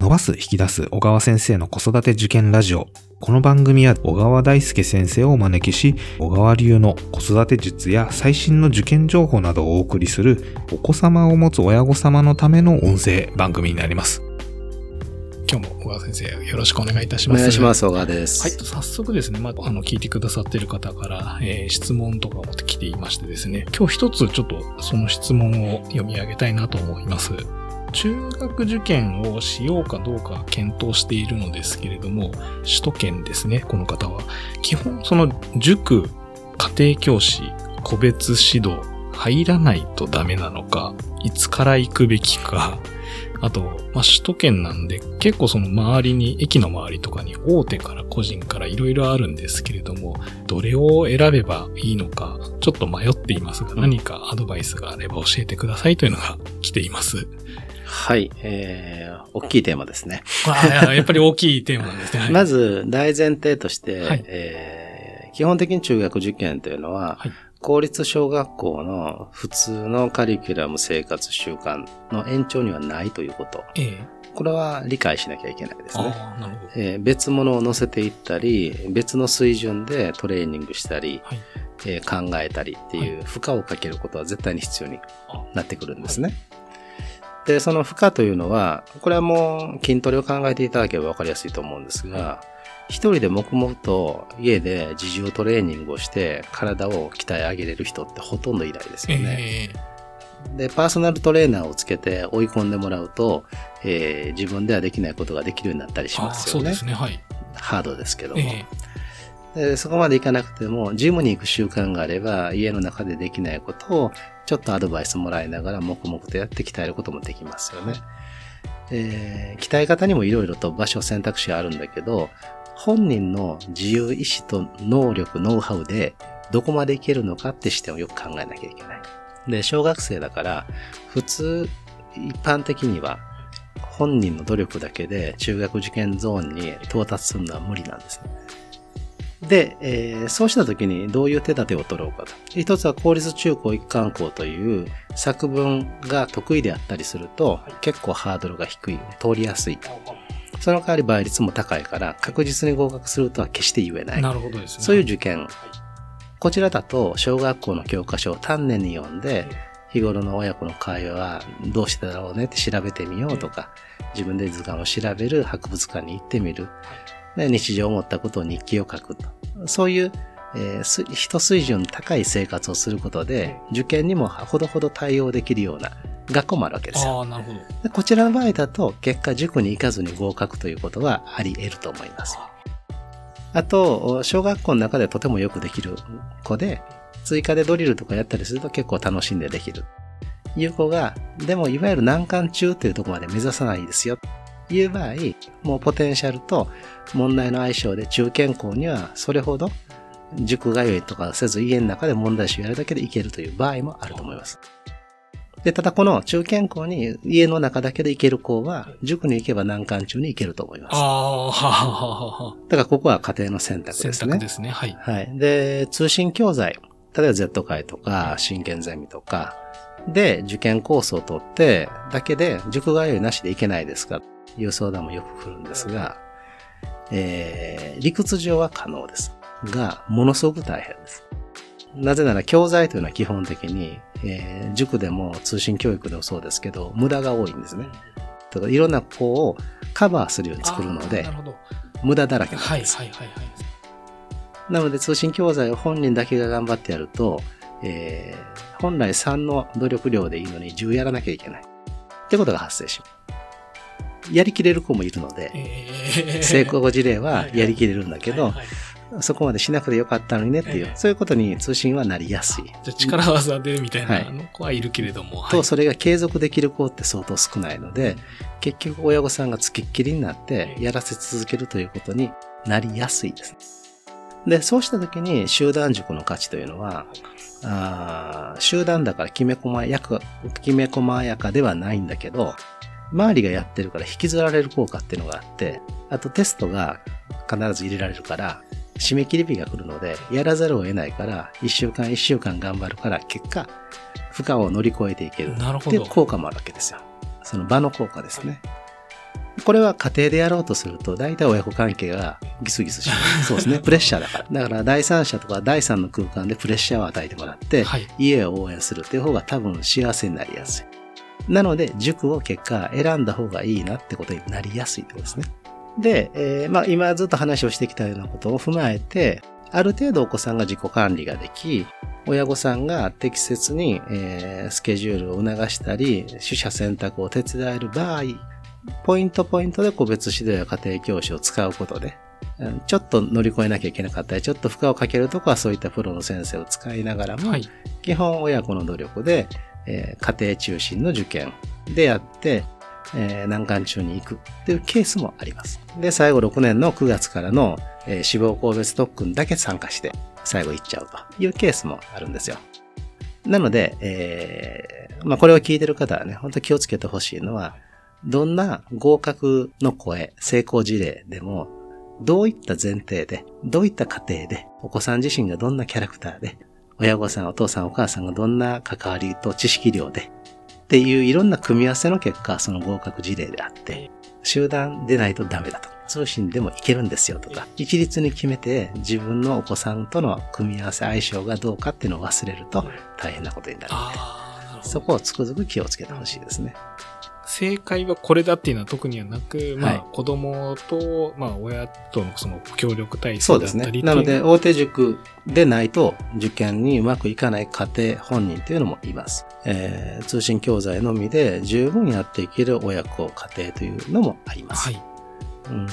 伸ばす引き出す小川先生の子育て受験ラジオ。この番組は小川大輔先生をお招きし、小川流の子育て術や最新の受験情報などをお送りするお子様を持つ親御様のための音声番組になります。今日も小川先生よろしくお願いいたします。お願いします、小川です。はい、早速ですね、まあ、あの、聞いてくださっている方から、えー質問とかも来ていましてですね、今日一つちょっとその質問を読み上げたいなと思います。中学受験をしようかどうか検討しているのですけれども、首都圏ですね、この方は。基本、その塾、家庭教師、個別指導、入らないとダメなのか、いつから行くべきか、あと、まあ、首都圏なんで結構その周りに、駅の周りとかに大手から個人からいろいろあるんですけれども、どれを選べばいいのか、ちょっと迷っていますが、何かアドバイスがあれば教えてくださいというのが来ています。はい、えー、大きいテーマですね。ああやっぱり大きいテーマなんですね。はいまず、大前提として、はいえー基本的に中学受験というのは、はい公立小学校の普通のカリキュラム生活習慣の延長にはないということ。ええこれは理解しなきゃいけないですね。えー別物を乗せていったり、別の水準でトレーニングしたり、はい。えー考えたりっていう負荷をかけることは絶対に必要になってくるんですね。で、その負荷というのは、これはもう筋トレを考えていただければわかりやすいと思うんですが、一人で黙々と家で自重トレーニングをして体を鍛え上げれる人ってほとんどいないですよね。ええで、パーソナルトレーナーをつけて追い込んでもらうと、えー自分ではできないことができるようになったりしますよね。そうですね。はい。ハードですけども。ええでそこまでいかなくても、ジムに行く習慣があれば、家の中でできないことを、ちょっとアドバイスもらいながら、黙々とやって鍛えることもできますよね。えー鍛え方にもいろいろと場所選択肢があるんだけど、本人の自由意志と能力、ノウハウで、どこまでいけるのかって視点をよく考えなきゃいけない。で、小学生だから、普通、一般的には、本人の努力だけで中学受験ゾーンに到達するのは無理なんですね。で、えーそうした時にどういう手立てを取ろうかと。一つは公立中高一貫校という作文が得意であったりすると、結構ハードルが低い、通りやすい。その代わり倍率も高いから、確実に合格するとは決して言えない。なるほどですね。そういう受験。こちらだと、小学校の教科書を丹念に読んで、日頃の親子の会話はどうしてだろうねって調べてみようとか、自分で図鑑を調べる、博物館に行ってみる。で日常思ったことを日記を書くと。そういう、えーす一水準高い生活をすることで、受験にもほどほど対応できるような学校もあるわけですよ。ああ、なるほど。でこちらの場合だと、結果塾に行かずに合格ということはあり得ると思います。あと、小学校の中でとてもよくできる子で、追加でドリルとかやったりすると結構楽しんでできる。いう子が、でもいわゆる難関中というところまで目指さないですよ。いう場合、もうポテンシャルと問題の相性で中堅校にはそれほど塾通いとかせず家の中で問題集やるだけでいけるという場合もあると思います。で、ただこの中堅校に家の中だけで行ける子は、塾に行けば難関中に行けると思います。ああ、はははは。だからここは家庭の選択選ですね。択ですね。はい。はい。で、通信教材。例えば Z 会とか、真剣ゼミとか、で、受験コースを取って、だけで、塾通いなしでいけないですかという相談もよく来るんですが、えー、理屈上は可能です。が、ものすごく大変です。なぜなら教材というのは基本的に、えー塾でも通信教育でもそうですけど、無駄が多いんですね。だからいろんな子をカバーするように作るので。無駄だらけなんはい、です。はい、はい、はい。なので通信教材を本人だけが頑張ってやると、えー本来3の努力量でいいのに10やらなきゃいけない。ってことが発生します。やりきれる子もいるので、えー。成功事例はやりきれるんだけどはい、はい。そこまでしなくてよかったのにねっていうえ、えそういうことに通信はなりやすい。じゃあ力技でみたいはな子はいるけれども。はい。と、それが継続できる子って相当少ないので、結局親御さんがつきっきりになってやらせ続けるということになりやすいです。で、そうした時に集団塾の価値というのは、あー集団だからきめ細やか、きめ細やかではないんだけど、周りがやってるから引きずられる効果っていうのがあって、あとテストが必ず入れられるから、締め切り日が来るので、やらざるを得ないから、一週間一週間頑張るから、結果、負荷を乗り越えていける。なるほどっていう効果もあるわけですよ。その場の効果ですね。これは家庭でやろうとすると、大体親子関係がギスギスします。そうですね。プレッシャーだから。だから第三者とか第三の空間でプレッシャーを与えてもらって、はい。家を応援するっていう方が多分幸せになりやすい。なので、塾を結果選んだ方がいいなってことになりやすいってことですね。で、えーまあ今ずっと話をしてきたようなことを踏まえて、ある程度お子さんが自己管理ができ、親御さんが適切に、えースケジュールを促したり、取捨選択を手伝える場合、ポイントポイントで個別指導や家庭教師を使うことで、うんちょっと乗り越えなきゃいけなかったり、ちょっと負荷をかけるとこはそういったプロの先生を使いながらも、はい。基本親子の努力で、えー家庭中心の受験でやって、えー難関中に行くっていうケースもあります。で、最後6年の9月からの、えー志望校別特訓だけ参加して、最後行っちゃうというケースもあるんですよ。なので、えーまあこれを聞いてる方はね、本当気をつけてほしいのは、どんな合格の声、成功事例でも、どういった前提で、どういった過程で、お子さん自身がどんなキャラクターで、親御さん、お父さん、お母さんがどんな関わりと知識量で、っていういろんな組み合わせの結果、その合格事例であって、集団でないとダメだと。通信でもいけるんですよとか、一律に決めて自分のお子さんとの組み合わせ相性がどうかっていうのを忘れると大変なことになるので。そこをつくづく気をつけてほしいですね。正解はこれだっていうのは特にはなく、まあ、はい子供と、まあ、親とのその協力体そうですね制だったり。なので、っていう大手塾でないと受験にうまくいかない家庭本人というのもいます。えー通信教材のみで十分やっていける親子、家庭というのもあります。はい。うん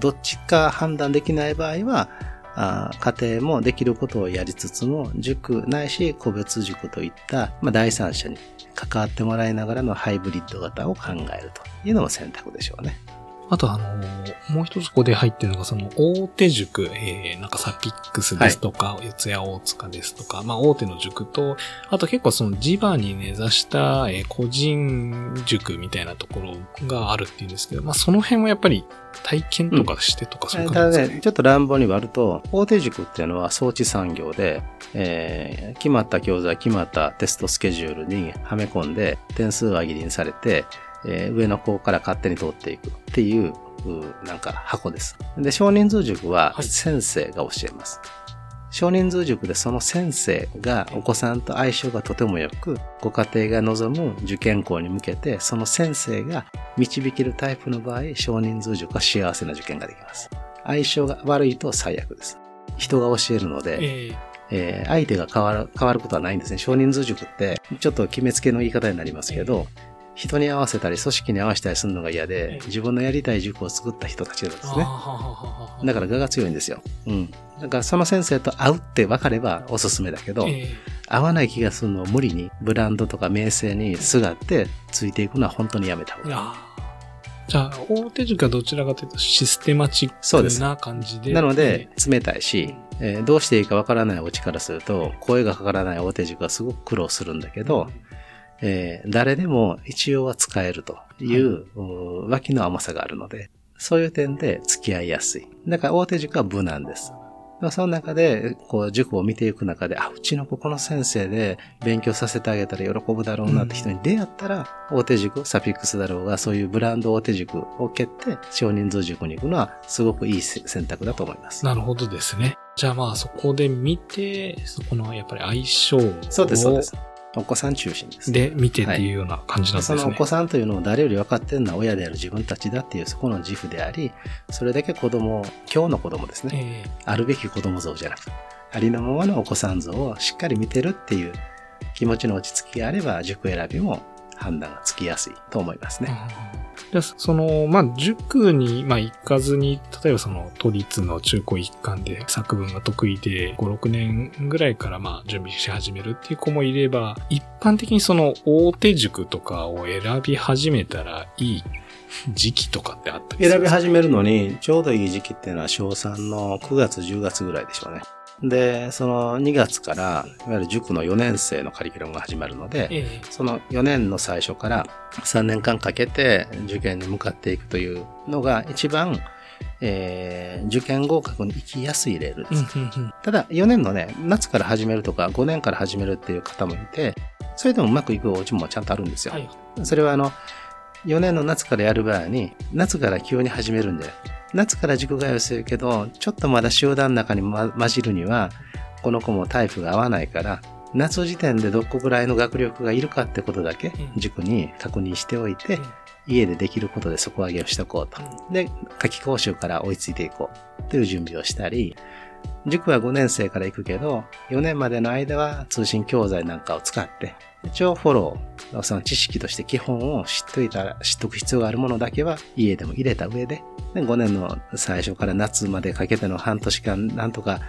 どっちか判断できない場合は、あー家庭もできることをやりつつも、塾ないし個別塾といった、まあ、第三者に関わってもらいながらのハイブリッド型を考えるというのも選択でしょうね。あとあのーもう一つここで入ってるのが、その大手塾、えー、なんかサピックスですとか、四谷大塚ですとか、まあ大手の塾と、あと結構その地場に根ざした、えー個人塾みたいなところがあるっていうんですけど、まあその辺はやっぱり体験とかしてとかそういう感じですか？ね。ちょっと乱暴に割ると、大手塾っていうのは装置産業で、えー決まった教材、決まったテストスケジュールにはめ込んで、点数輪切りにされて、えー上の子から勝手に通っていくっていう、うなんか箱です。で、少人数塾ははい先生が教えます。少人数塾でその先生がお子さんと相性がとても良く、ご家庭が望む受験校に向けて、その先生が導けるタイプの場合、少人数塾は幸せな受験ができます。相性が悪いと最悪です。人が教えるので、えーえー相手が変わる、変わることはないんですね。少人数塾って、ちょっと決めつけの言い方になりますけど、人に合わせたり、組織に合わせたりするのが嫌えでえ、自分のやりたい塾を作った人たちなんですね。だから我が強いんですよ。うん。だからその先生と会うって分かればおすすめだけど、え合わない気がするのを無理にブランドとか名声にすがってついていくのは本当にやめた方がいい。じゃあ、大手塾はどちらかというとシステマチックな感じで。なので、冷たいし、えーどうしていいかわからないお家からすると、声がかからない大手塾はすごく苦労するんだけど、えー誰でも一応は使えるという、うー脇の甘さがあるので、そういう点で付き合いやすい。だから大手塾は無難です。まあその中で、こう、塾を見ていく中で、あ、うちの子この先生で勉強させてあげたら喜ぶだろうなって人に出会ったら、大手塾、サピックスだろうが、そういうブランド大手塾を蹴って、少人数塾に行くのは、すごくいい選択だと思います。なるほどですね。じゃあまあそこで見て、そこのやっぱり相性をそうです、そうです。お子さん中心です。で見てっていうような感じなんですね。そのお子さんというのを誰より分かってるのは親である自分たちだっていうそこの自負であり、それだけ子供を、今日の子供ですね。えあるべき子供像じゃなく、ありのままのお子さん像をしっかり見てるっていう気持ちの落ち着きがあれば、塾選びも判断がつきやすいと思いますえね。でその、まあ、塾に、まあ、行かずに、例えばその、都立の中高一貫で作文が得意で、5、6年ぐらいから、ま、準備し始めるっていう子もいれば、一般的にその、大手塾とかを選び始めたらいい時期とかってあったりする選び始めるのにちょうどいい時期っていうのは小3の9月10月ぐらいでしょうね。で、その2月から、いわゆる塾の4年生のカリキュラムが始まるので、ええその4年の最初から3年間かけて受験に向かっていくというのが一番、えー受験合格に行きやすいレールです。ただ4年のね、夏から始めるとか5年から始めるっていう方もいて、それでもうまくいくお家もちゃんとあるんですよ。はい。それはあの、4年の夏からやる場合に、夏から急に始めるんで、夏から塾通いするけど、ちょっとまだ集団の中に、ま、混じるには、この子もタイプが合わないから、夏時点でどこぐらいの学力がいるかってことだけうん。塾に確認しておいて、うん家でできることで底上げをしておこうと。で、夏季講習から追いついていこうという準備をしたり、塾は5年生から行くけど、4年までの間は通信教材なんかを使って、一応フォロー、その知識として基本を知っといたら、知っとく必要があるものだけは家でも入れた上で、で5年の最初から夏までかけての半年間、なんとか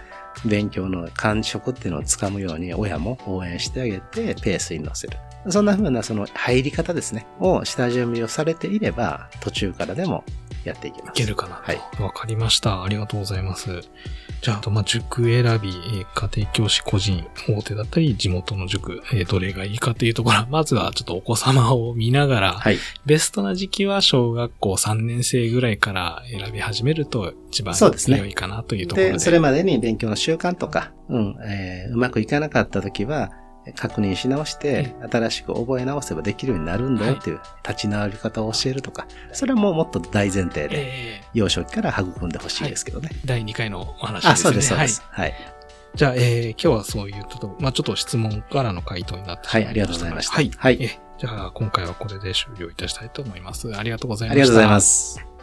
勉強の感触っていうのをつかむように親も応援してあげてペースに乗せる。そんな風なその入り方ですね、を下準備をされていれば途中からでもやっていきます。いけるかなはい。わかりました。ありがとうございます。じゃあ、あとまあ、塾選び、えー家庭教師個人、大手だったり、地元の塾、えーどれがいいかっていうところは、まずはちょっとお子様を見ながら、はい。ベストな時期は小学校3年生ぐらいから選び始めると一番良いかなというところで。で、それまでに勉強の習慣とか、うん、えーうまくいかなかった時は、確認し直して、新しく覚え直せばできるようになるんだよっていう、立ち直り方を教えるとか、それはもうもっと大前提で、えー幼少期から育んでほしいですけどね。第2回のお話ですね。あ、そうです、そうではいす。はい。じゃあ、えー今日はそういうと、まあちょっと質問からの回答になってしまはいありがとうございましたはい。はいえーじゃあ、今回はこれで終了いたしたいと思います。ありがとうございありがとうございました。ます。